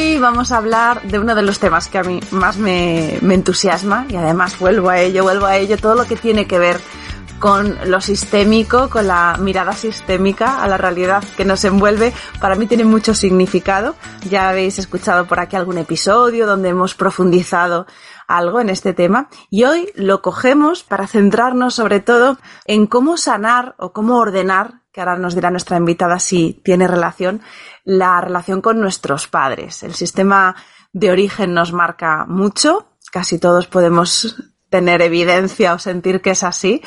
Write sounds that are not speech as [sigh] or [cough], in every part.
Hoy vamos a hablar de uno de los temas que a mí más me, entusiasma y además vuelvo a ello, vuelvo a ello, todo lo que tiene que ver con lo sistémico, con la mirada sistémica a la realidad que nos envuelve, para mí tiene mucho significado. Ya habéis escuchado por aquí algún episodio donde hemos profundizado algo en este tema y hoy lo cogemos para centrarnos sobre todo en cómo sanar o cómo ordenar que ahora nos dirá nuestra invitada si tiene relación, la relación con nuestros padres. El sistema de origen nos marca mucho, casi todos podemos tener evidencia o sentir que es así,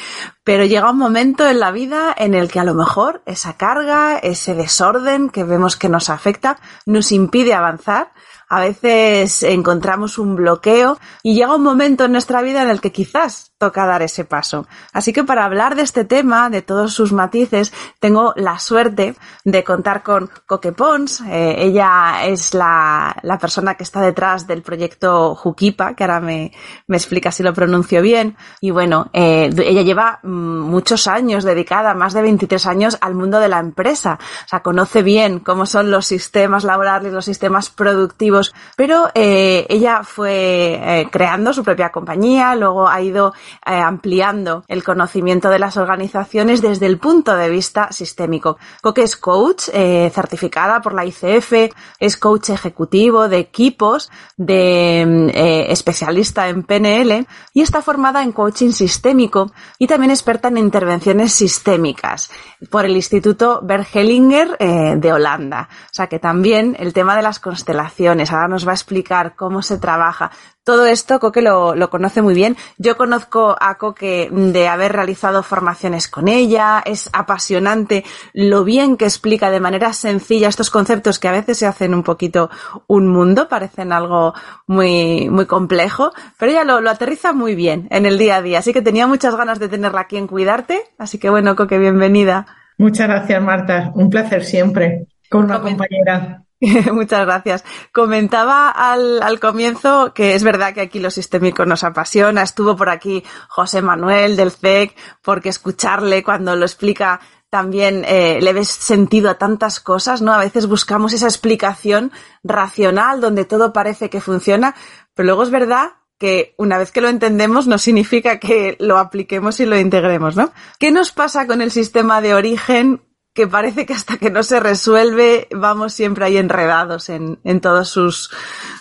pero llega un momento en la vida en el que a lo mejor esa carga, ese desorden que vemos que nos afecta, nos impide avanzar a veces encontramos un bloqueo y llega un momento en nuestra vida en el que quizás toca dar ese paso. Así que para hablar de este tema, de todos sus matices, tengo la suerte de contar con Coque Pons. Eh, ella es la, persona que está detrás del proyecto Jukipa, que ahora me, me explica si lo pronuncio bien. Y bueno, eh, ella lleva mm, muchos años dedicada, más de 23 años al mundo de la empresa. O sea, conoce bien cómo son los sistemas laborales, los sistemas productivos pero eh, ella fue eh, creando su propia compañía, luego ha ido eh, ampliando el conocimiento de las organizaciones desde el punto de vista sistémico. Coque es coach certificada por la ICF, es coach ejecutivo de equipos, de especialista en PNL y está formada en coaching sistémico y también experta en intervenciones sistémicas por el Instituto Bergelinger de Holanda. O sea que también el tema de las constelaciones, ahora nos va a explicar cómo se trabaja. Todo esto Coque lo, lo, conoce muy bien. Yo conozco a Coque de haber realizado formaciones con ella. Es apasionante lo bien que explica de manera sencilla estos conceptos que a veces se hacen un poquito un mundo, parecen algo muy, muy complejo, pero ella lo, lo aterriza muy bien en el día a día. Así que tenía muchas ganas de tenerla aquí en Cuidarte. Así que bueno, Coque, bienvenida. Muchas gracias, Marta. Un placer siempre con una compañera. [laughs] Muchas gracias. Comentaba al, al, comienzo que es verdad que aquí lo sistémico nos apasiona. Estuvo por aquí José Manuel del CEC, porque escucharle cuando lo explica también eh, le ves sentido a tantas cosas, ¿no? A veces buscamos esa explicación racional donde todo parece que funciona, pero luego es verdad que una vez que lo entendemos no significa que lo apliquemos y lo integremos, ¿no? ¿Qué nos pasa con el sistema de origen que parece que hasta que no se resuelve vamos siempre ahí enredados en, en todos sus,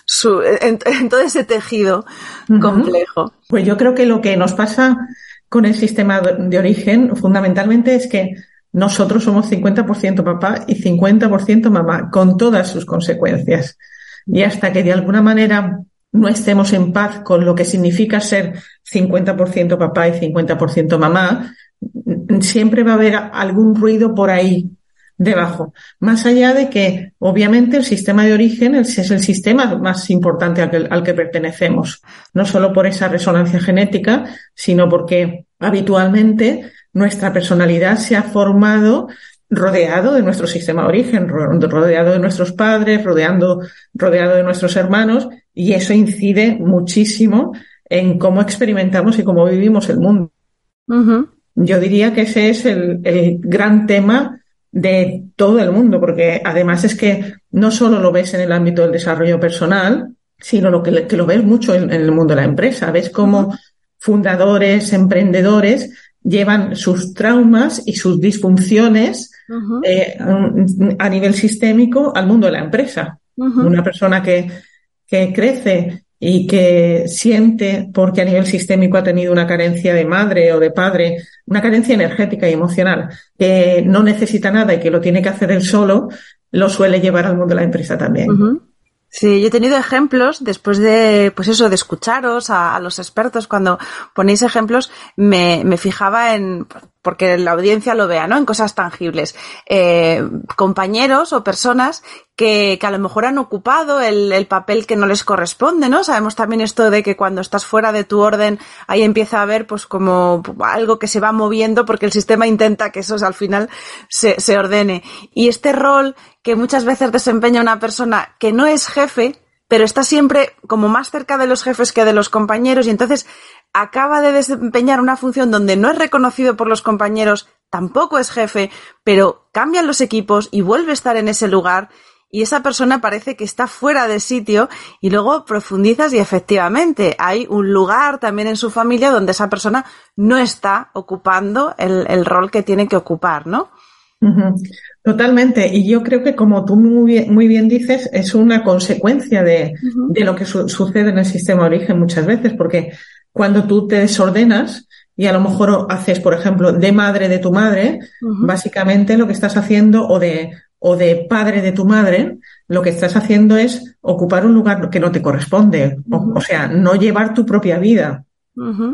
su, en, en, todo ese tejido uh -huh. complejo. Pues yo creo que lo que nos pasa con el sistema de origen fundamentalmente es que nosotros somos 50% papá y 50% mamá, con todas sus consecuencias. Y hasta que de alguna manera no estemos en paz con lo que significa ser 50% papá y 50% mamá, siempre va a haber algún ruido por ahí, debajo. Más allá de que, obviamente, el sistema de origen es el sistema más importante al que, pertenecemos. No solo por esa resonancia genética, sino porque habitualmente nuestra personalidad se ha formado rodeado de nuestro sistema de origen, rodeado de nuestros padres, rodeando, rodeado de nuestros hermanos, y eso incide muchísimo en cómo experimentamos y cómo vivimos el mundo. Yo diría que ese es el, el, gran tema de todo el mundo, porque además es que no solo lo ves en el ámbito del desarrollo personal, sino lo que, que lo ves mucho en, en, el mundo de la empresa. Ves cómo fundadores, emprendedores llevan sus traumas y sus disfunciones uh -huh. eh, a nivel sistémico al mundo de la empresa. Uh -huh. Una persona que, que crece y que siente porque a nivel sistémico ha tenido una carencia de madre o de padre, una carencia energética y emocional, que no necesita nada y que lo tiene que hacer él solo, lo suele llevar al mundo de la empresa también. Sí, yo he tenido ejemplos después de, pues eso, de escucharos a, a los expertos cuando ponéis ejemplos, me, me, fijaba en, porque la audiencia lo vea, ¿no? En cosas tangibles. Eh, compañeros o personas que, que, a lo mejor han ocupado el, el, papel que no les corresponde, ¿no? Sabemos también esto de que cuando estás fuera de tu orden, ahí empieza a haber pues como algo que se va moviendo porque el sistema intenta que eso al final se, se ordene. Y este rol que muchas veces desempeña una persona que no es jefe, pero está siempre como más cerca de los jefes que de los compañeros y entonces acaba de desempeñar una función donde no es reconocido por los compañeros, tampoco es jefe, pero cambian los equipos y vuelve a estar en ese lugar y esa persona parece que está fuera de sitio y luego profundizas y efectivamente hay un lugar también en su familia donde esa persona no está ocupando el, el rol que tiene que ocupar, ¿no? Totalmente. Y yo creo que, como tú muy bien, muy bien dices, es una consecuencia de, uh -huh. de lo que su sucede en el sistema de origen muchas veces, porque cuando tú te desordenas y a lo mejor haces, por ejemplo, de madre de tu madre, uh -huh. básicamente lo que estás haciendo, o de, o de padre de tu madre, lo que estás haciendo es ocupar un lugar que no te corresponde, uh -huh. o, o, sea, no llevar tu propia vida.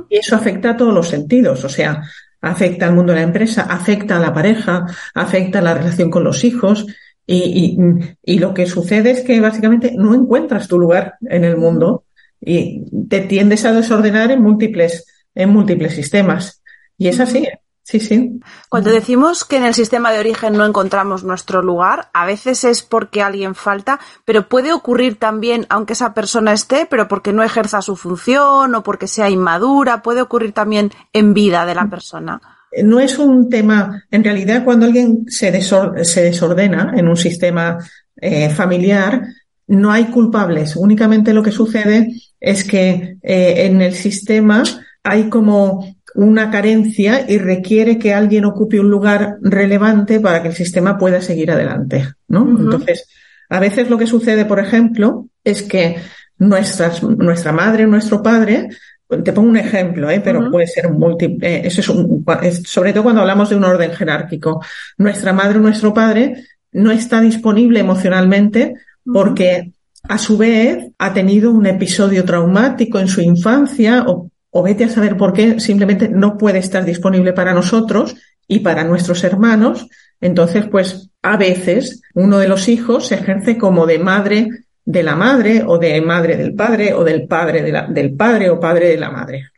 Y eso afecta a todos los sentidos, o sea, afecta al mundo de la empresa, afecta a la pareja, afecta a la relación con los hijos. Y, y, y, lo que sucede es que básicamente no encuentras tu lugar en el mundo y te tiendes a desordenar en múltiples, en múltiples sistemas. Y es así. Sí, sí. Cuando decimos que en el sistema de origen no encontramos nuestro lugar, a veces es porque alguien falta, pero puede ocurrir también, aunque esa persona esté, pero porque no ejerza su función o porque sea inmadura, puede ocurrir también en vida de la persona. No es un tema, en realidad cuando alguien se, desor se desordena en un sistema eh, familiar, no hay culpables. Únicamente lo que sucede es que eh, en el sistema hay como una carencia y requiere que alguien ocupe un lugar relevante para que el sistema pueda seguir adelante, ¿no? Uh -huh. Entonces, a veces lo que sucede, por ejemplo, es que nuestras, nuestra madre, nuestro padre, te pongo un ejemplo, ¿eh? pero uh -huh. puede ser múltiple, eh, eso es, un, es sobre todo cuando hablamos de un orden jerárquico. Nuestra madre o nuestro padre no está disponible emocionalmente porque a su vez ha tenido un episodio traumático en su infancia o vete a saber por qué simplemente no puede estar disponible para nosotros y para nuestros hermanos. Entonces, pues a veces uno de los hijos se ejerce como de madre de la madre o de madre del padre o del padre del padre o padre de la madre.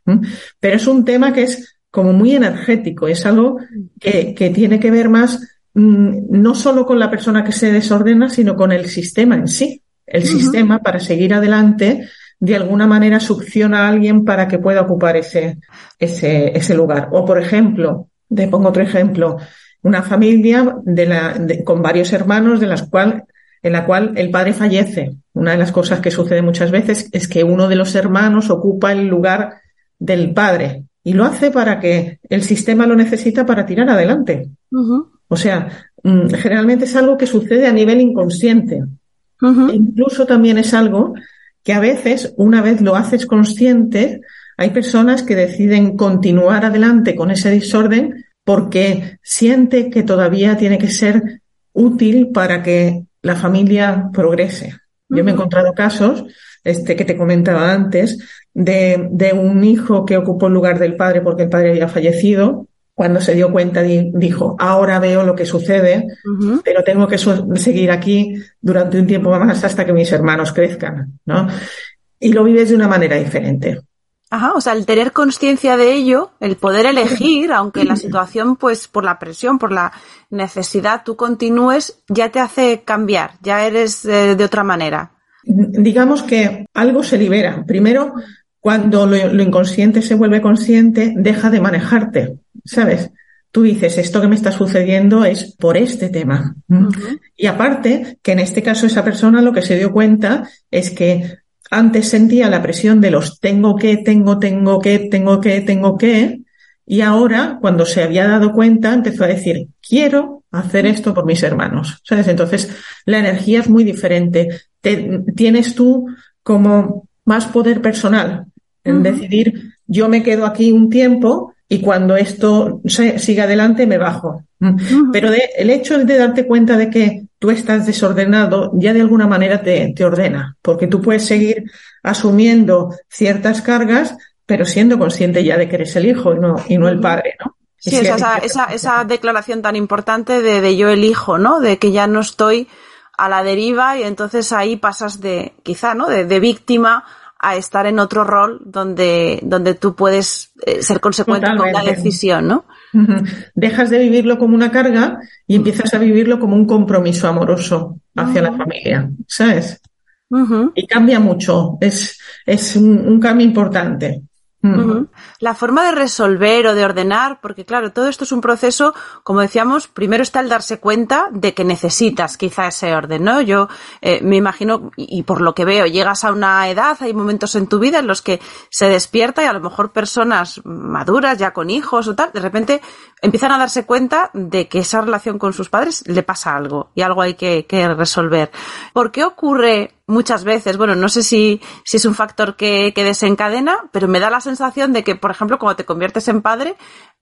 Pero es un tema que es como muy energético, es algo que, tiene que ver más no solo con la persona que se desordena, sino con el sistema en sí. El uh -huh. sistema para seguir adelante de alguna manera succiona a alguien para que pueda ocupar ese, ese, ese lugar. O, por ejemplo, te pongo otro ejemplo, una familia de la, de, con varios hermanos de las cual, en la cual el padre fallece. Una de las cosas que sucede muchas veces es que uno de los hermanos ocupa el lugar del padre y lo hace para que el sistema lo necesita para tirar adelante. Uh -huh. O sea, mm, generalmente es algo que sucede a nivel inconsciente. Uh -huh. e incluso también es algo que a veces, una vez lo haces consciente, hay personas que deciden continuar adelante con ese desorden porque siente que todavía tiene que ser útil para que la familia progrese. Yo me he encontrado casos, este que te comentaba antes, de, de un hijo que ocupó el lugar del padre porque el padre había fallecido cuando se dio cuenta, dijo, ahora veo lo que sucede, pero tengo que seguir aquí durante un tiempo más hasta que mis hermanos crezcan, ¿no? Y lo vives de una manera diferente. Ajá, o sea, el tener conciencia de ello, el poder elegir, [laughs] aunque la situación, pues por la presión, por la necesidad, tú continúes, ya te hace cambiar, ya eres eh, de otra manera. Digamos que algo se libera. Primero, cuando lo, inconsciente se vuelve consciente, deja de manejarte, ¿sabes? Tú dices, esto que me está sucediendo es por este tema. Y aparte, que en este caso esa persona lo que se dio cuenta es que antes sentía la presión de los tengo que, tengo, tengo que, tengo que, tengo que, y ahora, cuando se había dado cuenta, empezó a decir, quiero hacer esto por mis hermanos. ¿Sabes? Entonces, la energía es muy diferente. tienes tú como más poder personal en decidir, yo me quedo aquí un tiempo y cuando esto siga adelante me bajo. Mm. Pero el hecho de darte cuenta de que tú estás desordenado ya de alguna manera te, te ordena, porque tú puedes seguir asumiendo ciertas cargas, pero siendo consciente ya de que eres el hijo y no, y no el padre, ¿no? Sí, esa, esa, esa, declaración tan importante de, de yo elijo, ¿no? De que ya no estoy a la deriva y entonces ahí pasas de, quizá, ¿no? De, de víctima a estar en otro rol donde, donde tú puedes eh, ser consecuente con la decisión, ¿no? Dejas de vivirlo como una carga y empiezas a vivirlo como un compromiso amoroso hacia la familia, ¿sabes? Y cambia mucho, es, es un cambio importante. La forma de resolver o de ordenar, porque claro, todo esto es un proceso, como decíamos, primero está el darse cuenta de que necesitas quizá ese orden, ¿no? Yo eh, me imagino, y, por lo que veo, llegas a una edad, hay momentos en tu vida en los que se despierta y a lo mejor personas maduras, ya con hijos o tal, de repente empiezan a darse cuenta de que esa relación con sus padres le pasa algo y algo hay que, que resolver. ¿Por qué ocurre muchas veces, bueno, no sé si, si es un factor que, que, desencadena, pero me da la sensación de que, por ejemplo, cuando te conviertes en padre,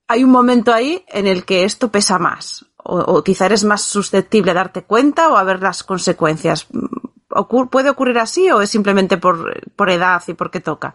hay un momento ahí en el que esto pesa más. O, quizá eres más susceptible a darte cuenta o a ver las consecuencias. ¿Puede ocurrir así o es simplemente por, por edad y porque toca?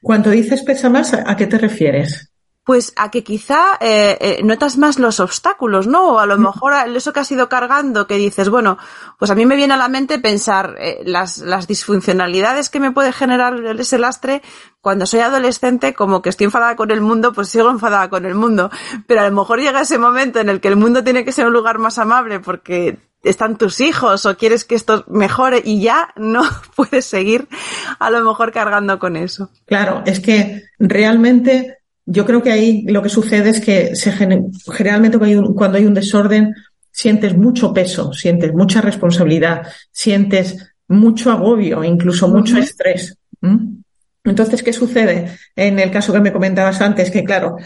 Cuando dices pesa más, ¿a qué te refieres? Pues a que quizá eh, eh, notas más los obstáculos, ¿no? O a lo mejor eso que has ido cargando, que dices, bueno, pues a mí me viene a la mente pensar eh, las, las disfuncionalidades que me puede generar ese lastre cuando soy adolescente, como que estoy enfadada con el mundo, pues sigo enfadada con el mundo. Pero a lo mejor llega ese momento en el que el mundo tiene que ser un lugar más amable porque están tus hijos o quieres que esto mejore y ya no [laughs] puedes seguir a lo mejor cargando con eso. Claro, es que realmente yo creo que ahí lo que sucede es que se, generalmente cuando hay, un, desorden sientes mucho peso, sientes mucha responsabilidad, sientes mucho agobio, incluso mucho estrés. Entonces, ¿qué sucede? En el caso que me comentabas antes, que claro,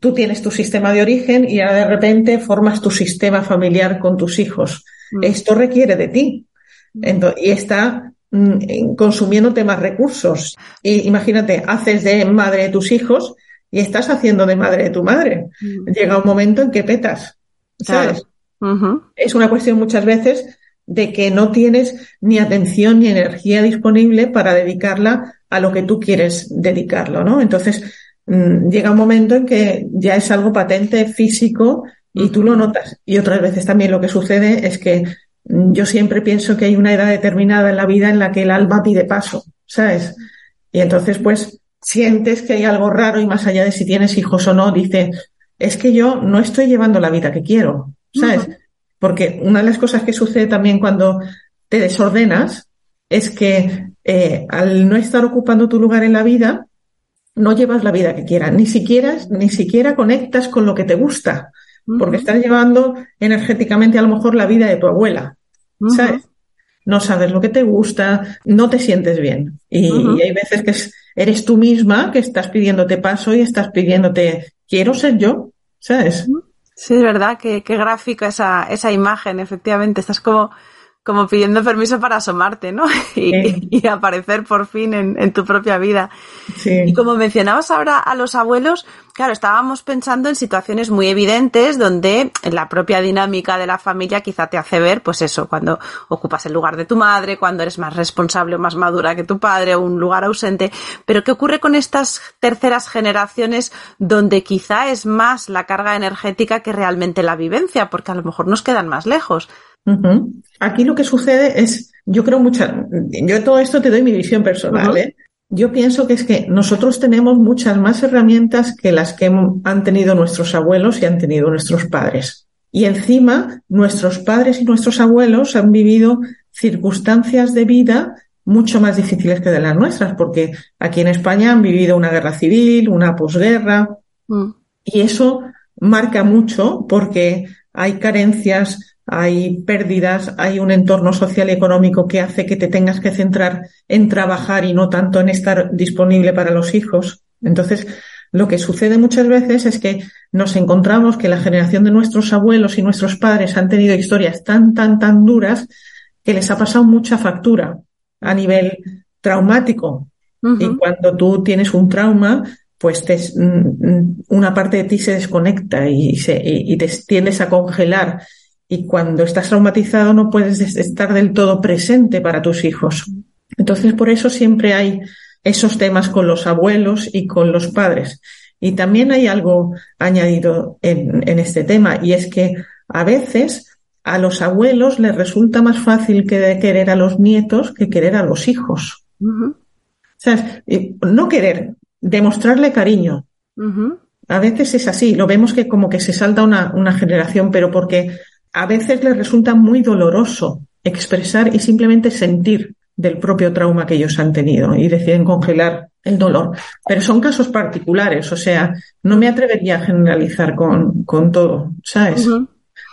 tú tienes tu sistema de origen y ahora de repente formas tu sistema familiar con tus hijos. Mm. Esto requiere de ti. y está mm, consumiéndote más recursos. Y imagínate, haces de madre de tus hijos y estás haciendo de madre de tu madre. Mm. Llega un momento en que petas, ¿sabes? Es una cuestión muchas veces de que no tienes ni atención ni energía disponible para dedicarla a lo que tú quieres dedicarlo, ¿no? Entonces, mm, llega un momento en que ya es algo patente, físico, y tú lo notas. Y otras veces también lo que sucede es que mm, yo siempre pienso que hay una edad determinada en la vida en la que el alma pide paso, ¿sabes? Y entonces, pues, sientes que hay algo raro y más allá de si tienes hijos o no, dice, es que yo no estoy llevando la vida que quiero, ¿sabes? Porque una de las cosas que sucede también cuando te desordenas es que eh, al no estar ocupando tu lugar en la vida, no llevas la vida que quieras, ni siquiera, ni siquiera conectas con lo que te gusta, porque estás llevando energéticamente a lo mejor la vida de tu abuela, ¿sabes? No sabes lo que te gusta, no te sientes bien. Y, y hay veces que es, eres tú misma que estás pidiéndote paso y estás pidiéndote, quiero ser yo, ¿sabes? Sí, es verdad, que, qué gráfica esa, esa imagen, efectivamente. Estás como, como pidiendo permiso para asomarte, ¿no? [laughs] Y, aparecer por fin en, tu propia vida. Y como mencionabas ahora a los abuelos, claro, estábamos pensando en situaciones muy evidentes donde la propia dinámica de la familia quizá te hace ver, pues eso, cuando ocupas el lugar de tu madre, cuando eres más responsable o más madura que tu padre o un lugar ausente. Pero ¿qué ocurre con estas terceras generaciones donde quizá es más la carga energética que realmente la vivencia? Porque a lo mejor nos quedan más lejos. Aquí lo que sucede es, yo creo mucha, yo todo esto te doy mi visión personal, ¿eh? Yo pienso que es que nosotros tenemos muchas más herramientas que las que han tenido nuestros abuelos y han tenido nuestros padres. Y encima, nuestros padres y nuestros abuelos han vivido circunstancias de vida mucho más difíciles que de las nuestras, porque aquí en España han vivido una guerra civil, una posguerra, mm. y eso marca mucho porque hay carencias, hay pérdidas, hay un entorno social y económico que hace que te tengas que centrar en trabajar y no tanto en estar disponible para los hijos. Entonces, lo que sucede muchas veces es que nos encontramos que la generación de nuestros abuelos y nuestros padres han tenido historias tan, tan, tan duras que les ha pasado mucha factura a nivel traumático. Y cuando tú tienes un trauma, pues te, mm, mm, una parte de ti se desconecta y, se, y te tiendes a congelar y cuando estás traumatizado no puedes estar del todo presente para tus hijos. Entonces, por eso siempre hay esos temas con los abuelos y con los padres. Y también hay algo añadido en, este tema, y es que a veces a los abuelos les resulta más fácil que querer a los nietos que querer a los hijos. O sea, no querer, demostrarle cariño. A veces es así, lo vemos que como que se salta una, una generación, pero porque a veces les resulta muy doloroso expresar y simplemente sentir del propio trauma que ellos han tenido y deciden congelar el dolor. Pero son casos particulares, o sea, no me atrevería a generalizar con, con todo, ¿sabes?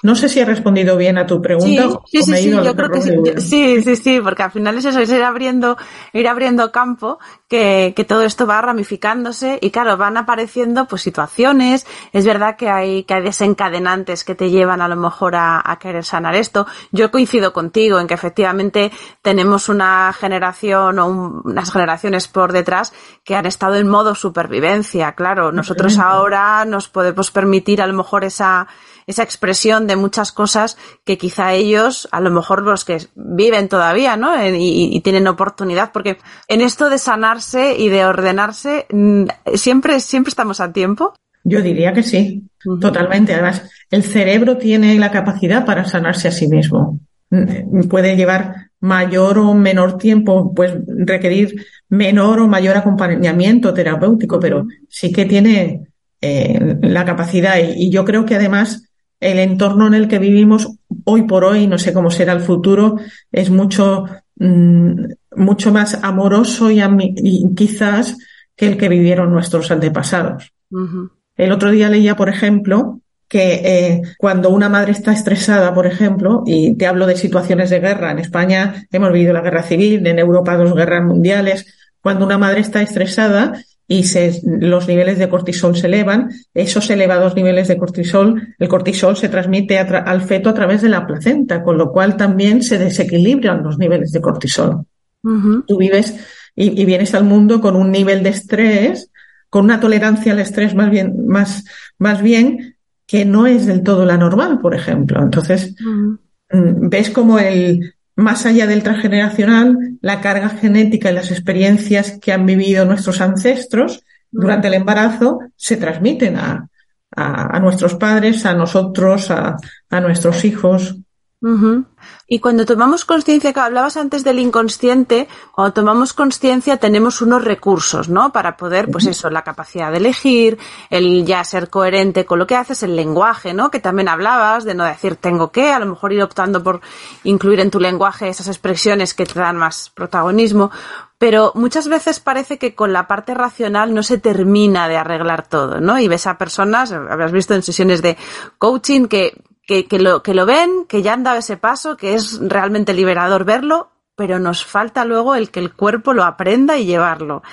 No sé si he respondido bien a tu pregunta. Sí, sí, sí, yo creo que sí. Sí, sí, sí, porque al final es eso, es ir abriendo, ir abriendo campo, que, que todo esto va ramificándose y claro, van apareciendo pues situaciones. Es verdad que hay, que hay desencadenantes que te llevan a lo mejor a, a querer sanar esto. Yo coincido contigo en que efectivamente tenemos una generación o unas generaciones por detrás que han estado en modo supervivencia. Claro, nosotros ahora nos podemos permitir a lo mejor esa, esa expresión de muchas cosas que quizá ellos, a lo mejor los que viven todavía, ¿no? Y, tienen oportunidad, porque en esto de sanarse y de ordenarse, mm, siempre, siempre estamos a tiempo. Yo diría que sí, totalmente. Además, el cerebro tiene la capacidad para sanarse a sí mismo. Mm, puede llevar mayor o menor tiempo, pues requerir menor o mayor acompañamiento terapéutico, pero sí que tiene eh, la capacidad. y, yo creo que además el entorno en el que vivimos hoy por hoy, no sé cómo será el futuro, es mucho, mm, mucho más amoroso y, quizás que el que vivieron nuestros antepasados. El otro día leía, por ejemplo, que eh, cuando una madre está estresada, por ejemplo, y te hablo de situaciones de guerra, en España hemos vivido la guerra civil, en Europa dos guerras mundiales, cuando una madre está estresada, y se, los niveles de cortisol se elevan, esos elevados niveles de cortisol, el cortisol se transmite al feto a través de la placenta, con lo cual también se desequilibran los niveles de cortisol. Tú vives y, y, vienes al mundo con un nivel de estrés, con una tolerancia al estrés más bien, más, más bien que no es del todo la normal, por ejemplo. Entonces, mm, ves como el, más allá del transgeneracional, la carga genética y las experiencias que han vivido nuestros ancestros durante el embarazo se transmiten a, a, nuestros padres, a nosotros, a, a nuestros hijos. Y cuando tomamos conciencia, que hablabas antes del inconsciente, cuando tomamos conciencia tenemos unos recursos, ¿no? Para poder, pues eso, la capacidad de elegir, el ya ser coherente con lo que haces, el lenguaje, ¿no? Que también hablabas de no decir tengo que, a lo mejor ir optando por incluir en tu lenguaje esas expresiones que te dan más protagonismo. Pero muchas veces parece que con la parte racional no se termina de arreglar todo, ¿no? Y ves a personas, habrás visto en sesiones de coaching que que, que, lo, que lo ven, que ya han dado ese paso, que es realmente liberador verlo, pero nos falta luego el que el cuerpo lo aprenda y llevarlo.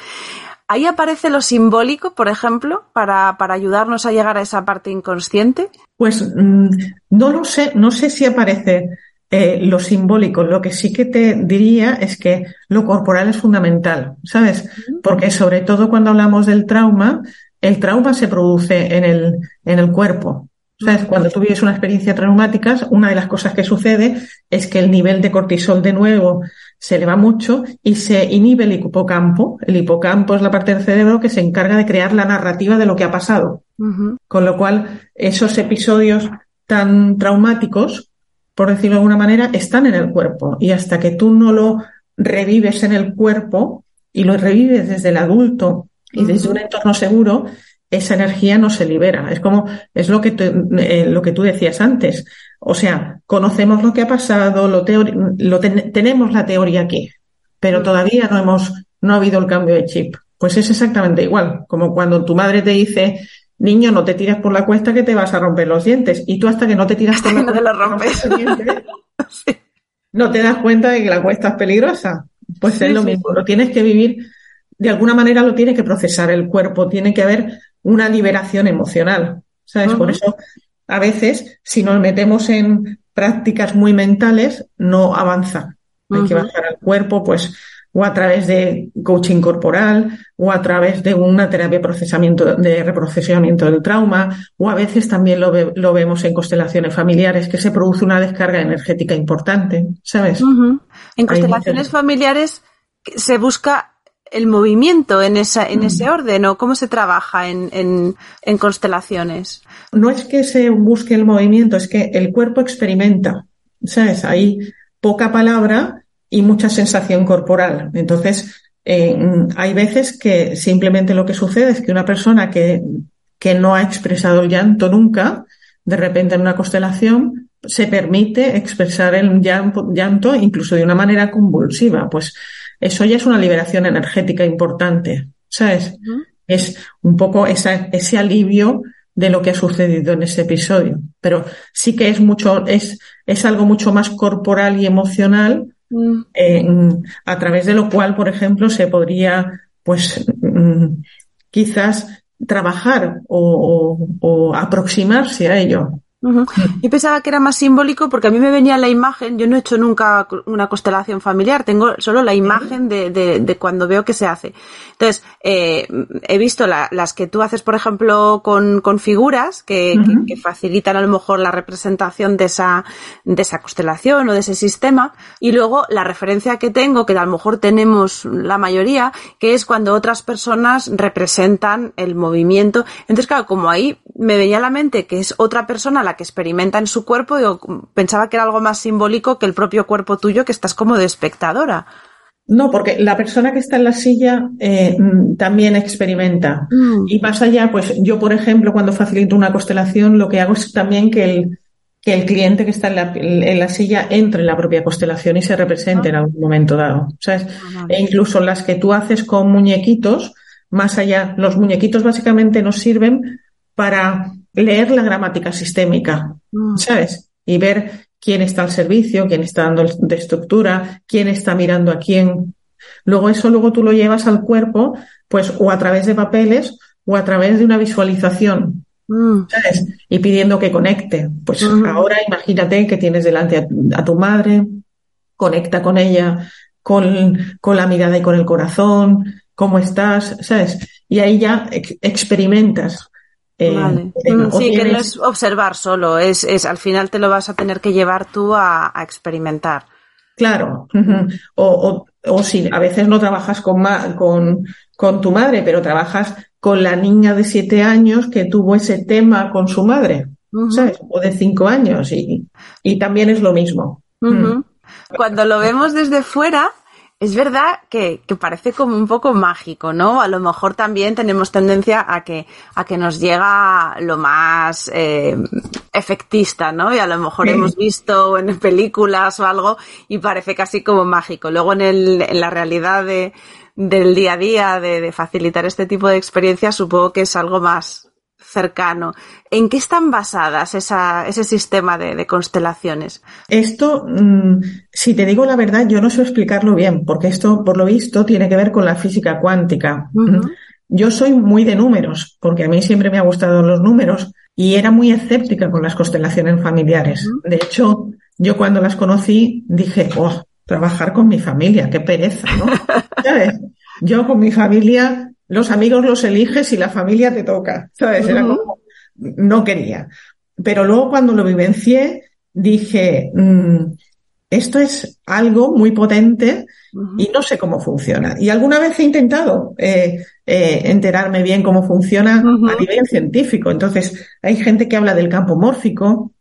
Ahí aparece lo simbólico, por ejemplo, para, para ayudarnos a llegar a esa parte inconsciente. Pues mm, no lo sé, no sé si aparece eh, lo simbólico. Lo que sí que te diría es que lo corporal es fundamental, ¿sabes? Porque sobre todo cuando hablamos del trauma, el trauma se produce en el, en el cuerpo. ¿Sabes? Cuando tú vives una experiencia traumática, una de las cosas que sucede es que el nivel de cortisol de nuevo se eleva mucho y se inhibe el hipocampo. El hipocampo es la parte del cerebro que se encarga de crear la narrativa de lo que ha pasado. Con lo cual, esos episodios tan traumáticos, por decirlo de alguna manera, están en el cuerpo. Y hasta que tú no lo revives en el cuerpo y lo revives desde el adulto y desde un entorno seguro, esa energía no se libera. Es como, es lo que, eh, lo que tú decías antes. O sea, conocemos lo que ha pasado, lo, lo tenemos la teoría aquí, pero todavía no hemos, no ha habido el cambio de chip. Pues es exactamente igual, como cuando tu madre te dice, niño, no te tiras por la cuesta que te vas a romper los dientes. Y tú hasta que no te tiras por [laughs] la no te lo [laughs] rompes. [laughs] no te das cuenta de que la cuesta es peligrosa. Pues es lo mismo, lo tienes que vivir, de alguna manera lo tiene que procesar el cuerpo, tiene que haber una liberación emocional. ¿Sabes? Por eso, a veces, si nos metemos en prácticas muy mentales, no avanza. Hay que bajar al cuerpo, pues, o a través de coaching corporal, o a través de una terapia de procesamiento, de reprocesamiento del trauma, o a veces también lo, lo vemos en constelaciones familiares, que se produce una descarga energética importante, ¿sabes? En constelaciones familiares se busca el movimiento en, esa, en ese orden o cómo se trabaja en, en, en, constelaciones? No es que se busque el movimiento, es que el cuerpo experimenta. ¿Sabes? Hay poca palabra y mucha sensación corporal. Entonces, eh, hay veces que simplemente lo que sucede es que una persona que, que no ha expresado el llanto nunca, de repente en una constelación, se permite expresar el llanto, llanto incluso de una manera convulsiva. Pues eso ya es una liberación energética importante, ¿sabes? Es un poco esa, ese alivio de lo que ha sucedido en ese episodio. Pero sí que es mucho, es, es algo mucho más corporal y emocional, mm. a través de lo cual, por ejemplo, se podría, pues, mm, quizás trabajar o, o aproximarse a ello. [laughs] Yo pensaba que era más simbólico porque a mí me venía la imagen, yo no he hecho nunca una constelación familiar, tengo solo la imagen de, de, de cuando veo que se hace. Entonces, eh, he visto las que tú haces, por ejemplo, con, con figuras que, que, facilitan a lo mejor la representación de esa, de esa constelación o de ese sistema. Y luego la referencia que tengo, que a lo mejor tenemos la mayoría, que es cuando otras personas representan el movimiento. Entonces, claro, como ahí me venía a la mente que es otra persona la que experimenta en su cuerpo, yo pensaba que era algo más simbólico que el propio cuerpo tuyo, que estás como de espectadora. No, porque la persona que está en la silla eh, también experimenta. Mm. Y más allá, pues yo, por ejemplo, cuando facilito una constelación, lo que hago es también que el, que el cliente que está en la, en la silla entre en la propia constelación y se represente en algún momento dado. ¿sabes? Ah, e incluso las que tú haces con muñequitos, más allá, los muñequitos básicamente nos sirven para leer la gramática sistémica, mm. ¿sabes? Y ver quién está al servicio, quién está dando de estructura, quién está mirando a quién. Luego eso luego tú lo llevas al cuerpo, pues o a través de papeles o a través de una visualización, mm. ¿sabes? Y pidiendo que conecte. Pues ahora imagínate que tienes delante a, tu madre, conecta con ella, con, con, la mirada y con el corazón, cómo estás, ¿sabes? Y ahí ya experimentas eh, mm, sí, que no es observar solo, es, es al final te lo vas a tener que llevar tú a, experimentar. Claro. o, o, si a veces no trabajas con, con, con tu madre, pero trabajas con la niña de siete años que tuvo ese tema con su madre, ¿sabes? O de cinco años y, y también es lo mismo. Mm. Cuando lo vemos desde fuera, es verdad que, que, parece como un poco mágico, ¿no? A lo mejor también tenemos tendencia a que, a que nos llega lo más eh, efectista, ¿no? Y a lo mejor hemos visto en películas o algo y parece casi como mágico. Luego en, el, en la realidad de, del día a día, de, de facilitar este tipo de experiencias, supongo que es algo más, cercano. ¿En qué están basadas esa, ese sistema de, constelaciones? Esto, mm, si te digo la verdad, yo no sé explicarlo bien, porque esto, por lo visto, tiene que ver con la física cuántica. Yo soy muy de números, porque a mí siempre me ha gustado los números y era muy escéptica con las constelaciones familiares. De hecho, yo cuando las conocí dije, oh, trabajar con mi familia, qué pereza, ¿no? [laughs] ¿Sabes? Yo con mi familia, los amigos los eliges y la familia te toca, ¿sabes? Era como, no quería. Pero luego cuando lo vivencié, dije, mm, esto es algo muy potente y no sé cómo funciona. Y alguna vez he intentado eh, eh, enterarme bien cómo funciona a nivel científico. Entonces, hay gente que habla del campo mórfico,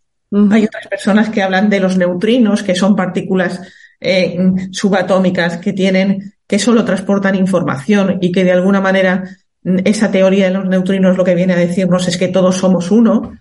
hay otras personas que hablan de los neutrinos, que son partículas eh, subatómicas que tienen, que solo transportan información y que de alguna manera mm, esa teoría de los neutrinos lo que viene a decirnos es que todos somos uno.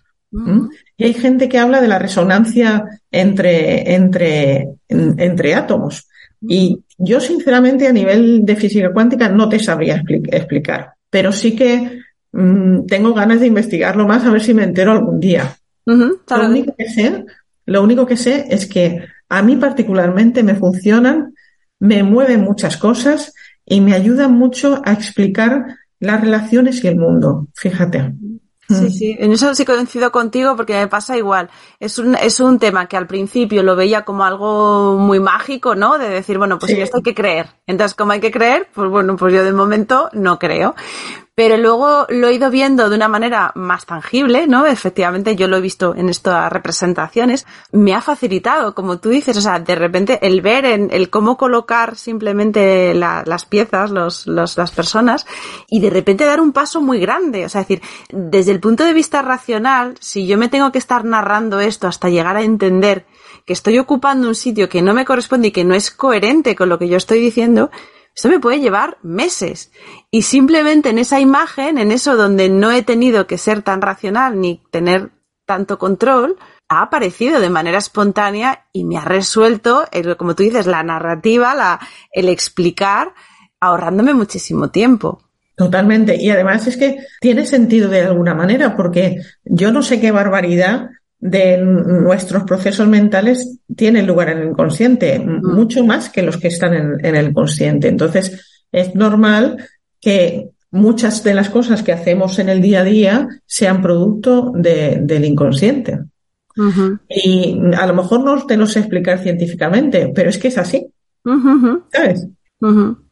Y hay gente que habla de la resonancia entre, entre, entre átomos. Y yo, sinceramente, a nivel de física cuántica no te sabría explicar, pero sí que mm, tengo ganas de investigarlo más a ver si me entero algún día. lo, único que sé, lo único que sé es que a mí particularmente me funcionan, me mueven muchas cosas y me ayudan mucho a explicar las relaciones y el mundo. Fíjate. Sí, mm. sí, en eso sí coincido contigo porque me pasa igual. Es un, es un tema que al principio lo veía como algo muy mágico, ¿no? De decir, bueno, pues esto hay que creer. Entonces, como hay que creer, pues bueno, pues yo de momento no creo pero luego lo he ido viendo de una manera más tangible, ¿no? Efectivamente, yo lo he visto en estas representaciones, me ha facilitado, como tú dices, o sea, de repente el ver en el cómo colocar simplemente las piezas, los, las personas, y de repente dar un paso muy grande, o sea, decir, desde el punto de vista racional, si yo me tengo que estar narrando esto hasta llegar a entender que estoy ocupando un sitio que no me corresponde y que no es coherente con lo que yo estoy diciendo, esto me puede llevar meses. Y simplemente en esa imagen, en eso donde no he tenido que ser tan racional ni tener tanto control, ha aparecido de manera espontánea y me ha resuelto, el, como tú dices, la narrativa, la, el explicar, ahorrándome muchísimo tiempo. Totalmente. Y además es que tiene sentido de alguna manera, porque yo no sé qué barbaridad de nuestros procesos mentales tienen lugar en el inconsciente, mucho más que los que están en, el consciente. Entonces, es normal que muchas de las cosas que hacemos en el día a día sean producto del inconsciente. Y a lo mejor no te lo sé explicar científicamente, pero es que es así. ¿Sabes?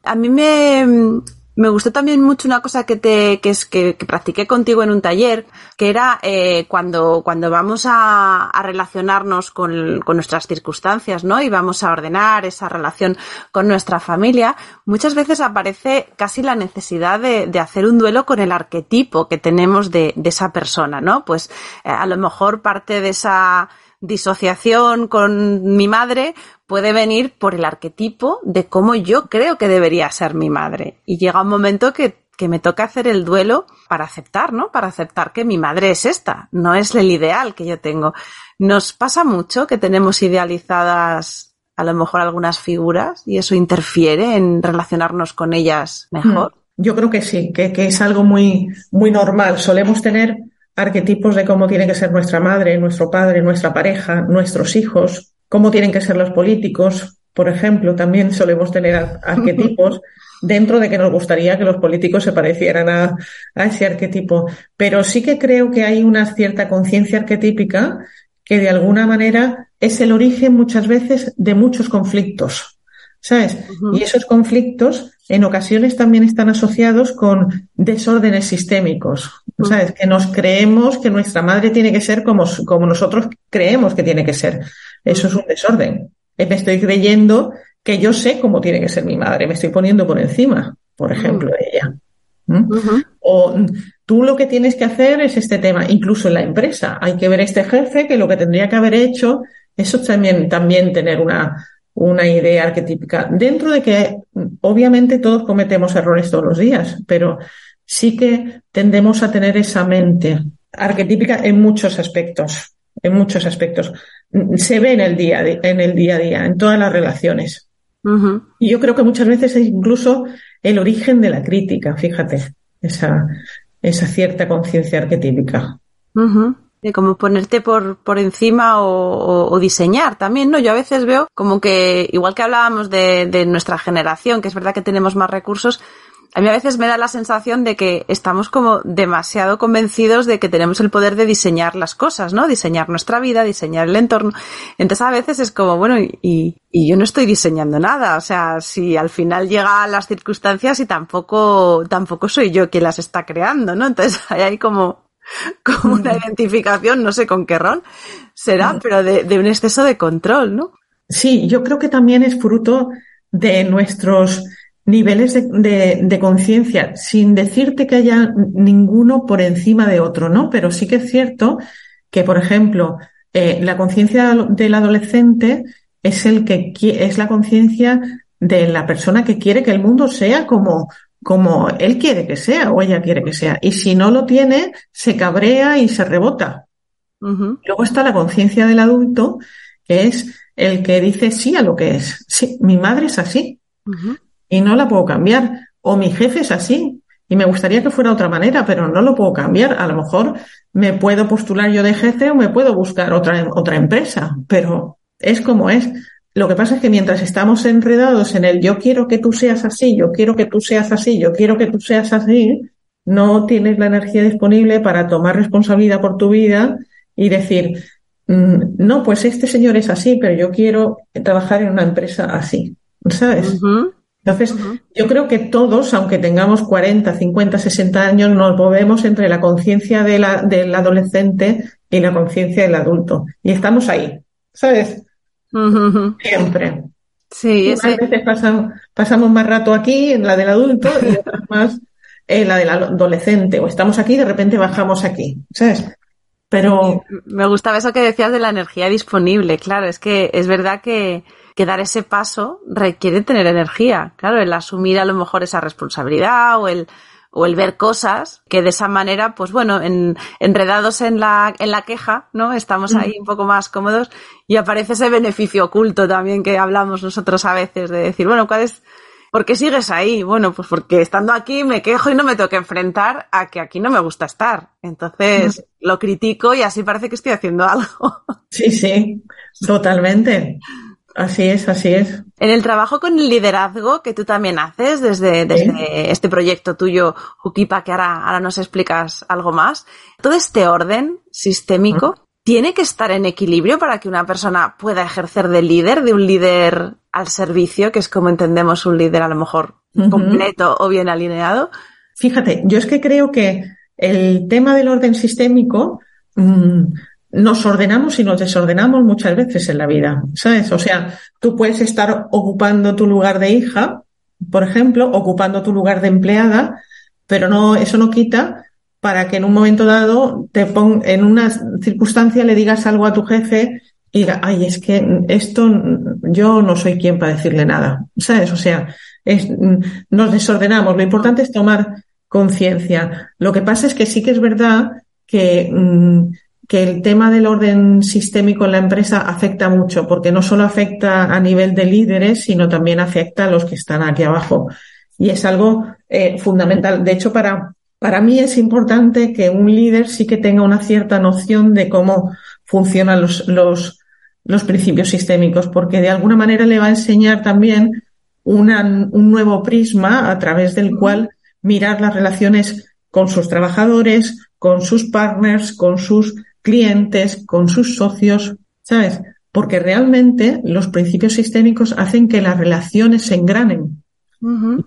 A mí me, me gustó también mucho una cosa que te, que es que, practiqué contigo en un taller, que era eh, cuando, cuando vamos a, a relacionarnos con, con, nuestras circunstancias, ¿no? Y vamos a ordenar esa relación con nuestra familia, muchas veces aparece casi la necesidad de, de hacer un duelo con el arquetipo que tenemos de, de esa persona, ¿no? Pues eh, a lo mejor parte de esa disociación con mi madre puede venir por el arquetipo de cómo yo creo que debería ser mi madre. Y llega un momento que, que me toca hacer el duelo para aceptar, ¿no? Para aceptar que mi madre es esta, no es el ideal que yo tengo. Nos pasa mucho que tenemos idealizadas a lo mejor algunas figuras y eso interfiere en relacionarnos con ellas mejor. Yo creo que sí, que, que es algo muy, muy normal. Solemos tener arquetipos de cómo tiene que ser nuestra madre, nuestro padre, nuestra pareja, nuestros hijos, cómo tienen que ser los políticos. Por ejemplo, también solemos tener [laughs] arquetipos dentro de que nos gustaría que los políticos se parecieran a, ese arquetipo. Pero sí que creo que hay una cierta conciencia arquetípica que de alguna manera es el origen muchas veces de muchos conflictos. ¿Sabes? Y esos conflictos en ocasiones también están asociados con desórdenes sistémicos. ¿Sabes? Que nos creemos que nuestra madre tiene que ser como, como nosotros creemos que tiene que ser. Eso es un desorden. Me estoy creyendo que yo sé cómo tiene que ser mi madre. Me estoy poniendo por encima, por ejemplo, de ella. O tú lo que tienes que hacer es este tema, incluso en la empresa. Hay que ver este jefe que lo que tendría que haber hecho, eso también, también tener una, una idea arquetípica. Dentro de que, obviamente, todos cometemos errores todos los días, pero sí que tendemos a tener esa mente arquetípica en muchos aspectos, en muchos aspectos. Se ve en el día, en el día a día, en todas las relaciones. Y yo creo que muchas veces es incluso el origen de la crítica, fíjate, esa, esa cierta conciencia arquetípica de como ponerte por, por encima o, diseñar también, ¿no? Yo a veces veo como que, igual que hablábamos de, de nuestra generación, que es verdad que tenemos más recursos, a mí a veces me da la sensación de que estamos como demasiado convencidos de que tenemos el poder de diseñar las cosas, ¿no? Diseñar nuestra vida, diseñar el entorno. Entonces a veces es como, bueno, y, y yo no estoy diseñando nada. O sea, si al final llegan las circunstancias y tampoco, tampoco soy yo quien las está creando, ¿no? Entonces [laughs] hay como, [laughs] como una identificación, no sé con qué rol será, pero de, de un exceso de control, ¿no? Sí, yo creo que también es fruto de nuestros niveles de, de, conciencia, sin decirte que haya ninguno por encima de otro, ¿no? Pero sí que es cierto que, por ejemplo, eh, la conciencia del adolescente es el que es la conciencia de la persona que quiere que el mundo sea como como él quiere que sea o ella quiere que sea. Y si no lo tiene, se cabrea y se rebota. Luego está la conciencia del adulto, que es el que dice sí a lo que es. Sí, mi madre es así y no la puedo cambiar. O mi jefe es así y me gustaría que fuera de otra manera, pero no lo puedo cambiar. A lo mejor me puedo postular yo de jefe o me puedo buscar otra, otra empresa, pero es como es. Lo que pasa es que mientras estamos enredados en el yo quiero que tú seas así, yo quiero que tú seas así, yo quiero que tú seas así, no tienes la energía disponible para tomar responsabilidad por tu vida y decir, mm, no, pues este señor es así, pero yo quiero trabajar en una empresa así, ¿sabes? Entonces, yo creo que todos, aunque tengamos 40, 50, 60 años, nos movemos entre la conciencia de la, del adolescente y la conciencia del adulto. Y estamos ahí, ¿sabes? Siempre. Sí, A veces pasamos, más rato aquí en la del adulto y otras [laughs] más en la del adolescente. O estamos aquí y de repente bajamos aquí, ¿sabes? Pero. Me gustaba eso que decías de la energía disponible. Claro, es que es verdad que que dar ese paso requiere tener energía. Claro, el asumir a lo mejor esa responsabilidad o el, o el ver cosas que de esa manera, pues bueno, en, enredados en la, en la queja, ¿no? Estamos ahí un poco más cómodos y aparece ese beneficio oculto también que hablamos nosotros a veces de decir, bueno, ¿cuál es, ¿por qué sigues ahí? Bueno, pues porque estando aquí me quejo y no me tengo que enfrentar a que aquí no me gusta estar. Entonces lo critico y así parece que estoy haciendo algo. Sí, sí, totalmente. Así es, así es. En el trabajo con el liderazgo que tú también haces desde, desde este proyecto tuyo, Jukipa, que ahora, ahora nos explicas algo más, todo este orden sistémico tiene que estar en equilibrio para que una persona pueda ejercer de líder, de un líder al servicio, que es como entendemos un líder a lo mejor completo o bien alineado. Fíjate, yo es que creo que el tema del orden sistémico mm, nos ordenamos y nos desordenamos muchas veces en la vida, ¿sabes? O sea, tú puedes estar ocupando tu lugar de hija, por ejemplo, ocupando tu lugar de empleada, pero no, eso no quita para que en un momento dado te pon, en una circunstancia le digas algo a tu jefe y diga, ay, es que esto yo no soy quien para decirle nada, ¿sabes? O sea, nos desordenamos. Lo importante es tomar conciencia. Lo que pasa es que sí que es verdad que mm, que el tema del orden sistémico en la empresa afecta mucho, porque no solo afecta a nivel de líderes, sino también afecta a los que están aquí abajo. Y es algo eh, fundamental. De hecho, para, para mí es importante que un líder sí que tenga una cierta noción de cómo funcionan los, los, los principios sistémicos, porque de alguna manera le va a enseñar también una, un nuevo prisma a través del cual mirar las relaciones con sus trabajadores, con sus partners, con sus clientes, con sus socios, ¿sabes? Porque realmente los principios sistémicos hacen que las relaciones se engranen.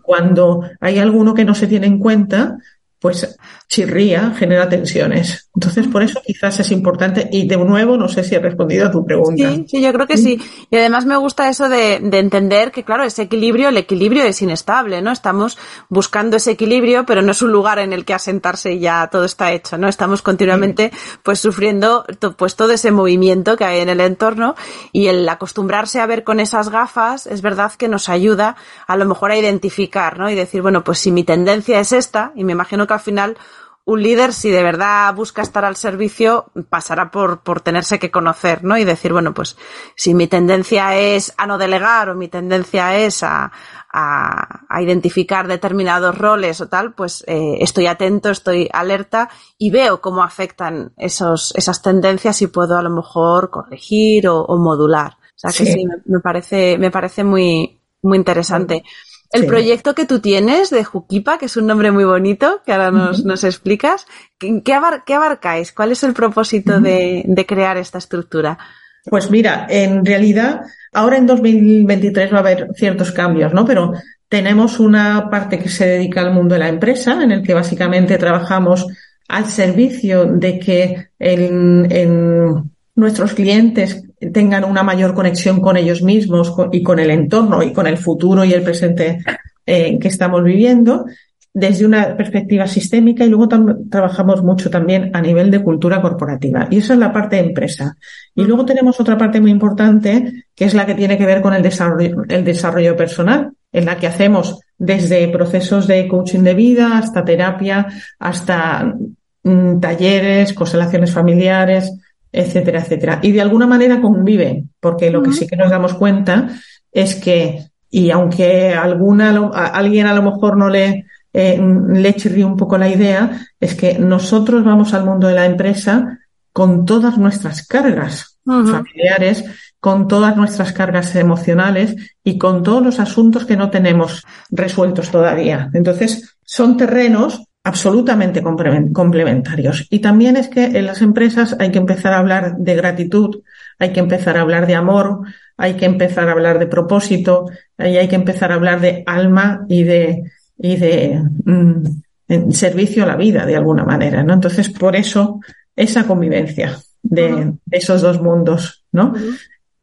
Cuando hay alguno que no se tiene en cuenta, pues chirría, genera tensiones. Entonces, por eso quizás es importante. Y de nuevo, no sé si he respondido a tu pregunta. Sí, sí, yo creo que sí. Y además me gusta eso de, de, entender que, claro, ese equilibrio, el equilibrio es inestable, ¿no? Estamos buscando ese equilibrio, pero no es un lugar en el que asentarse y ya todo está hecho, ¿no? Estamos continuamente, pues, sufriendo, pues, todo ese movimiento que hay en el entorno y el acostumbrarse a ver con esas gafas, es verdad que nos ayuda a lo mejor a identificar, ¿no? Y decir, bueno, pues si mi tendencia es esta, y me imagino que al final un líder, si de verdad busca estar al servicio, pasará por, por tenerse que conocer, ¿no? Y decir, bueno, pues si mi tendencia es a no delegar o mi tendencia es a, a, a identificar determinados roles o tal, pues eh, estoy atento, estoy alerta y veo cómo afectan esos, esas tendencias y puedo a lo mejor corregir o, o modular. O sea que sí, me, me, parece, me parece muy, muy interesante. El proyecto que tú tienes de Jukipa, que es un nombre muy bonito, que ahora nos, nos explicas, ¿qué, qué, abarcáis? ¿Cuál es el propósito de, de crear esta estructura? Pues mira, en realidad, ahora en 2023 va a haber ciertos cambios, ¿no? Pero tenemos una parte que se dedica al mundo de la empresa, en el que básicamente trabajamos al servicio de que en, nuestros clientes tengan una mayor conexión con ellos mismos y con el entorno y con el futuro y el presente eh, que estamos viviendo desde una perspectiva sistémica y luego trabajamos mucho también a nivel de cultura corporativa. Y esa es la parte de empresa. Y luego tenemos otra parte muy importante que es la que tiene que ver con el desarrollo, el desarrollo personal en la que hacemos desde procesos de coaching de vida hasta terapia, hasta mm, talleres, constelaciones familiares, etcétera, etcétera. Y de alguna manera conviven, porque lo que sí que nos damos cuenta es que, y aunque alguna, a alguien a lo mejor no le, eh, le chirría un poco la idea, es que nosotros vamos al mundo de la empresa con todas nuestras cargas familiares con todas nuestras cargas emocionales y con todos los asuntos que no tenemos resueltos todavía. Entonces, son terrenos absolutamente complementarios. Y también es que en las empresas hay que empezar a hablar de gratitud, hay que empezar a hablar de amor, hay que empezar a hablar de propósito, y hay que empezar a hablar de alma y de, y de mm, servicio a la vida de alguna manera, ¿no? Entonces, por eso, esa convivencia de, esos dos mundos, ¿no?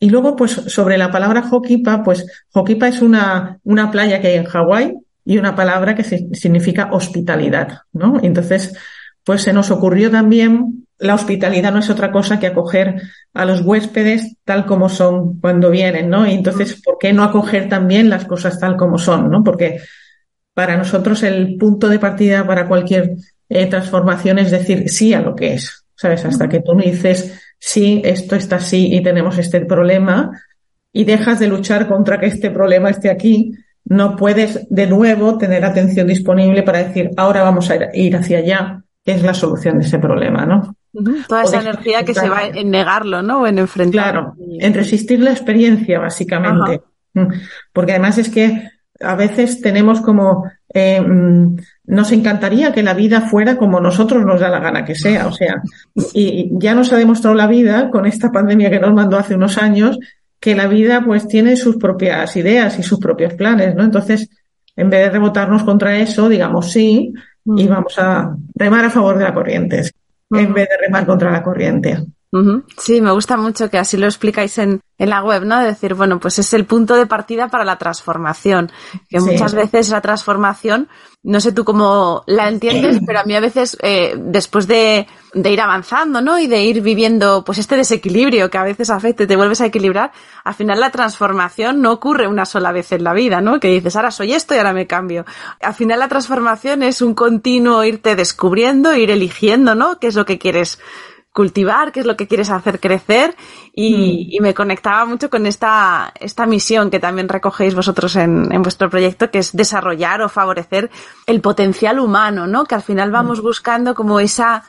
Y luego, pues, sobre la palabra Hokipa, pues, Hokipa es una, una playa que hay en Hawái y una palabra que significa hospitalidad, ¿no? Entonces, pues se nos ocurrió también, la hospitalidad no es otra cosa que acoger a los huéspedes tal como son cuando vienen, ¿no? Y entonces, ¿por qué no acoger también las cosas tal como son, ¿no? Porque para nosotros el punto de partida para cualquier eh, transformación es decir sí a lo que es, ¿sabes? Hasta que tú me dices, sí, esto está así y tenemos este problema, y dejas de luchar contra que este problema esté aquí, no puedes de nuevo tener atención disponible para decir, ahora vamos a ir hacia allá, que es la solución de ese problema, ¿no? Toda esa energía que se va en negarlo, ¿no? O en enfrentar. Claro, en resistir la experiencia, básicamente. Mm. Porque además es que a veces tenemos como eh, mm, nos encantaría que la vida fuera como nosotros nos da la gana que sea. O sea, y ya nos ha demostrado la vida con esta pandemia que nos mandó hace unos años que la vida pues tiene sus propias ideas y sus propios planes, ¿no? Entonces, en vez de rebotarnos contra eso, digamos sí y mm. vamos a remar a favor de la corriente en vez de remar contra la corriente. Sí, me gusta mucho que así lo explicáis en, en, la web, ¿no? De decir, bueno, pues es el punto de partida para la transformación. Que muchas veces la transformación, no sé tú cómo la entiendes, [clears throat] pero a mí a veces, eh, después de, de, ir avanzando, ¿no? Y de ir viviendo, pues este desequilibrio que a veces afecta y te vuelves a equilibrar, al final la transformación no ocurre una sola vez en la vida, ¿no? Que dices, ahora soy esto y ahora me cambio. Al final la transformación es un continuo irte descubriendo, ir eligiendo, ¿no? ¿Qué es lo que quieres? Cultivar, qué es lo que quieres hacer crecer y, mm. me conectaba mucho con esta, esta misión que también recogéis vosotros en, en, vuestro proyecto, que es desarrollar o favorecer el potencial humano, ¿no? Que al final vamos mm. buscando como esa,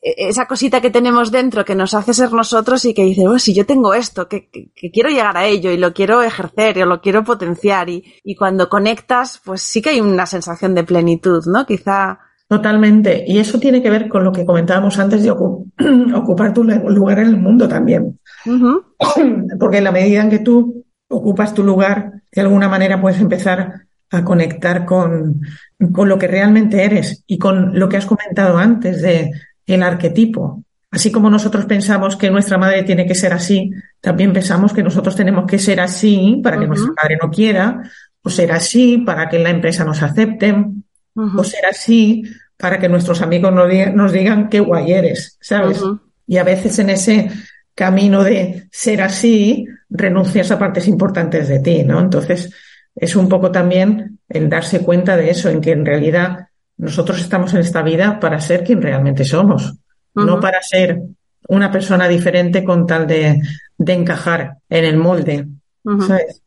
e, esa cosita que tenemos dentro que nos hace ser nosotros y que dice, oh, si yo tengo esto, que, que, quiero llegar a ello y lo quiero ejercer y lo quiero potenciar y, y cuando conectas, pues sí que hay una sensación de plenitud, ¿no? Quizá Totalmente. Y eso tiene que ver con lo que comentábamos antes de [clears throat] ocupar tu lugar en el mundo también. [clears throat] Porque en la medida en que tú ocupas tu lugar, de alguna manera puedes empezar a conectar con, con lo que realmente eres y con lo que has comentado antes de el arquetipo. Así como nosotros pensamos que nuestra madre tiene que ser así, también pensamos que nosotros tenemos que ser así para que nuestra madre no quiera, o ser así para que la empresa nos o ser así para que nuestros amigos nos, digan, qué guay eres, ¿sabes? Y a veces en ese camino de ser así, renuncias a partes importantes de ti, ¿no? Entonces, es un poco también el darse cuenta de eso, en que en realidad nosotros estamos en esta vida para ser quien realmente somos, no para ser una persona diferente con tal de, de encajar en el molde.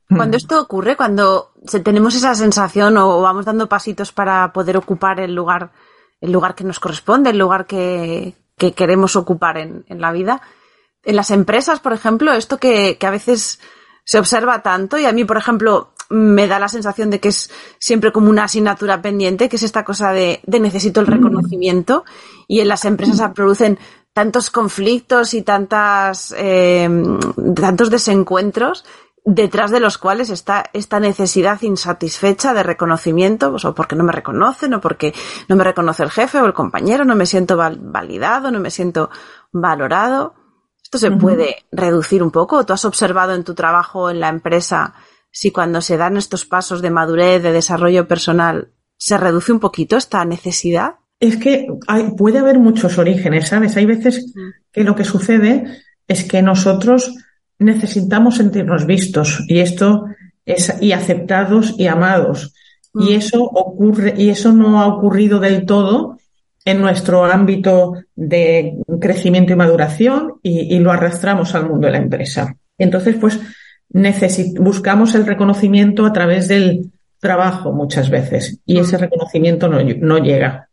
Cuando esto ocurre, cuando tenemos esa sensación o vamos dando pasitos para poder ocupar el lugar, el lugar que nos corresponde, el lugar que, queremos ocupar en, la vida, en las empresas, por ejemplo, esto que, a veces se observa tanto y a mí, por ejemplo, me da la sensación de que es siempre como una asignatura pendiente, que es esta cosa de, necesito el mm. reconocimiento y en las empresas se producen tantos conflictos y tantas, eh, tantos desencuentros detrás de los cuales está esta necesidad insatisfecha de reconocimiento, pues, o porque no me reconocen, o porque no me reconoce el jefe o el compañero, no me siento validado, no me siento valorado. Esto se puede reducir un poco. ¿Tú has observado en tu trabajo en la empresa si cuando se dan estos pasos de madurez, de desarrollo personal, se reduce un poquito esta necesidad? Es que puede haber muchos orígenes, ¿sabes? Hay veces que lo que sucede es que nosotros necesitamos sentirnos vistos y esto es y aceptados y amados. Y mm. eso ocurre, y eso no ha ocurrido del todo en nuestro ámbito de crecimiento y maduración y, lo arrastramos al mundo de la empresa. Entonces, pues, buscamos el reconocimiento a través del trabajo muchas veces y ese mm. reconocimiento no, no llega.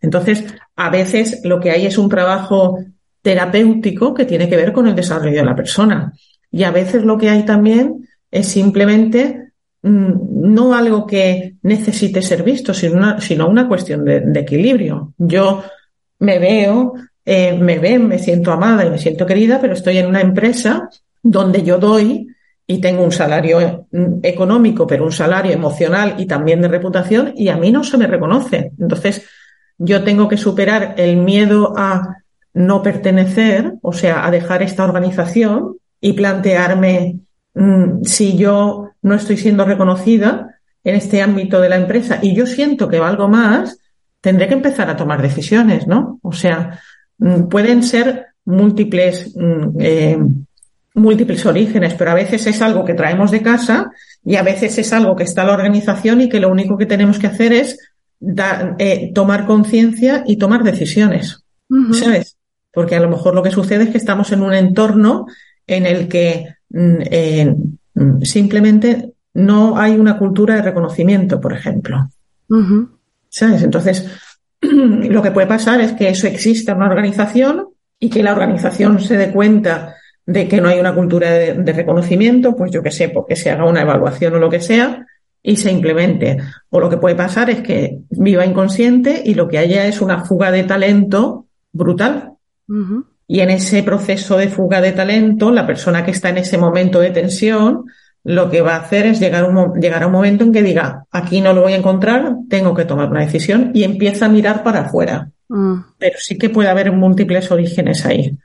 Entonces, a veces lo que hay es un trabajo terapéutico que tiene que ver con el desarrollo de la persona. Y a veces lo que hay también es simplemente mm, no algo que necesite ser visto, sino una, sino una cuestión de, equilibrio. Yo me veo, eh, me ven, me siento amada y me siento querida, pero estoy en una empresa donde yo doy y tengo un salario mm, económico, pero un salario emocional y también de reputación, y a mí no se me reconoce. Entonces, yo tengo que superar el miedo a no pertenecer, o sea, a dejar esta organización y plantearme mm, si yo no estoy siendo reconocida en este ámbito de la empresa y yo siento que valgo más, tendré que empezar a tomar decisiones, ¿no? O sea, mm, pueden ser múltiples, mm, eh, múltiples orígenes, pero a veces es algo que traemos de casa y a veces es algo que está la organización y que lo único que tenemos que hacer es eh, tomar conciencia y tomar decisiones. ¿Sabes? Porque a lo mejor lo que sucede es que estamos en un entorno en el que mm, eh, mm, simplemente no hay una cultura de reconocimiento, por ejemplo. ¿Sabes? Entonces, [clears throat] lo que puede pasar es que eso exista en una organización y que la organización se dé cuenta de que no hay una cultura de, de reconocimiento, pues yo qué sé, porque se haga una evaluación o lo que sea, y se implemente. O lo que puede pasar es que viva inconsciente y lo que haya es una fuga de talento brutal. Y en ese proceso de fuga de talento, la persona que está en ese momento de tensión, lo que va a hacer es llegar, un, llegar a un momento en que diga, aquí no lo voy a encontrar, tengo que tomar una decisión y empieza a mirar para afuera. Mm. Pero sí que puede haber múltiples orígenes ahí.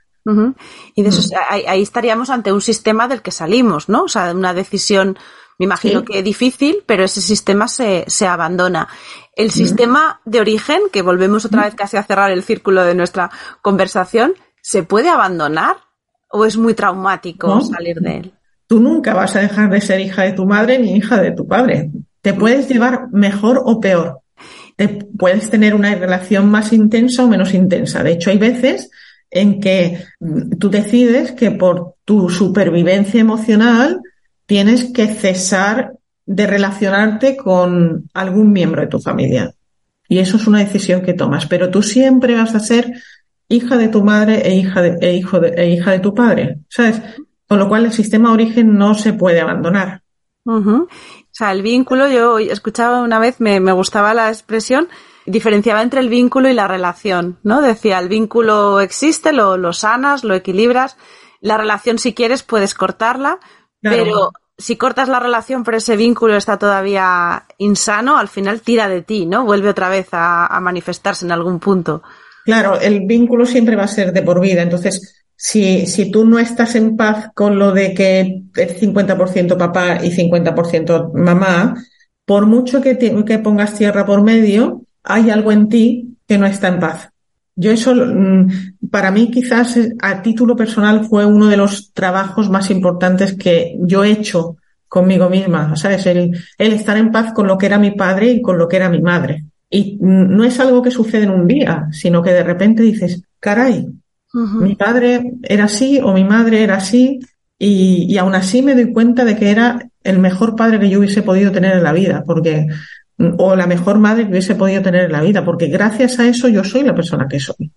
Y de eso, mm. ahí, estaríamos ante un sistema del que salimos, ¿no? O sea, una decisión, me imagino que difícil, pero ese sistema se, se abandona. El sistema de origen, que volvemos otra vez casi a cerrar el círculo de nuestra conversación, ¿se puede abandonar o es muy traumático salir de él? Tú nunca vas a dejar de ser hija de tu madre ni hija de tu padre. Te puedes llevar mejor o peor. Te puedes tener una relación más intensa o menos intensa. De hecho, hay veces en que tú decides que por tu supervivencia emocional tienes que cesar de relacionarte con algún miembro de tu familia. Y eso es una decisión que tomas, pero tú siempre vas a ser hija de tu madre e hija de, e hijo de, e hija de tu padre, ¿sabes? Con lo cual el sistema origen no se puede abandonar. O sea, el vínculo, yo escuchaba una vez, me, me gustaba la expresión, diferenciaba entre el vínculo y la relación, ¿no? Decía, el vínculo existe, lo sanas, lo equilibras, la relación si quieres puedes cortarla, pero si cortas la relación pero ese vínculo está todavía insano, al final tira de ti, ¿no? Vuelve otra vez a, manifestarse en algún punto. Claro, el vínculo siempre va a ser de por vida. Entonces, si, si tú no estás en paz con lo de que es 50% papá y 50% mamá, por mucho que, que pongas tierra por medio, hay algo en ti que no está en paz. Yo eso, mm, para mí quizás eh, a título personal fue uno de los trabajos más importantes que yo he hecho conmigo misma, ¿sabes? El, el estar en paz con lo que era mi padre y con lo que era mi madre. Y mm, no es algo que sucede en un día, sino que de repente dices, caray, mi padre era así o mi madre era así y, y aún así me doy cuenta de que era el mejor padre que yo hubiese podido tener en la vida, porque o la mejor madre que hubiese podido tener en la vida, porque gracias a eso yo soy la persona que soy.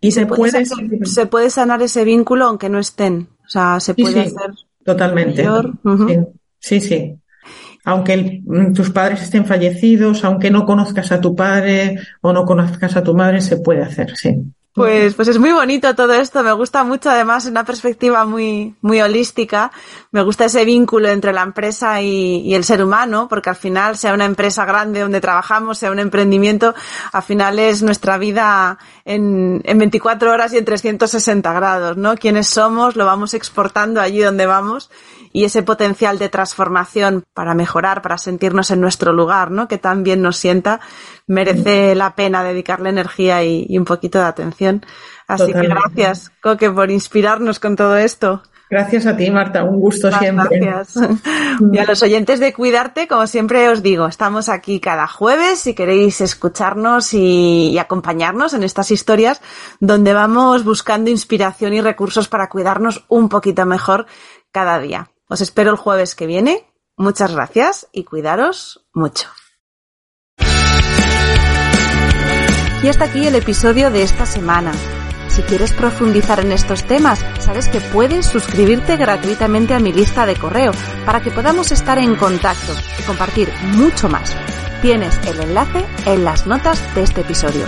Y se, puede, se puede sanar ese vínculo aunque no estén. O sea, se puede hacer. Totalmente. Sí, sí. aunque mm, tus padres estén fallecidos, aunque no conozcas a tu padre o no conozcas a tu madre, se puede hacer, sí. Pues, pues es muy bonito todo esto, me gusta mucho además una perspectiva muy, muy holística, me gusta ese vínculo entre la empresa y, el ser humano, porque al final sea una empresa grande donde trabajamos, sea un emprendimiento, al final es nuestra vida en, en 24 horas y en 360 grados, ¿no? Quiénes somos, lo vamos exportando allí donde vamos y ese potencial de transformación para mejorar, para sentirnos en nuestro lugar, ¿no? Que tan bien nos sienta, merece la pena dedicarle energía y, y un poquito de atención. Así Totalmente. que gracias, Coque, por inspirarnos con todo esto. Gracias a ti, Marta. Un gusto Muchas siempre. Gracias. Y a los oyentes de Cuidarte, como siempre os digo, estamos aquí cada jueves si queréis escucharnos y, y, acompañarnos en estas historias donde vamos buscando inspiración y recursos para cuidarnos un poquito mejor cada día. Os espero el jueves que viene. Muchas gracias y cuidaros mucho. Y hasta aquí el episodio de esta semana. Si quieres profundizar en estos temas, sabes que puedes suscribirte gratuitamente a mi lista de correo para que podamos estar en contacto y compartir mucho más. Tienes el enlace en las notas de este episodio.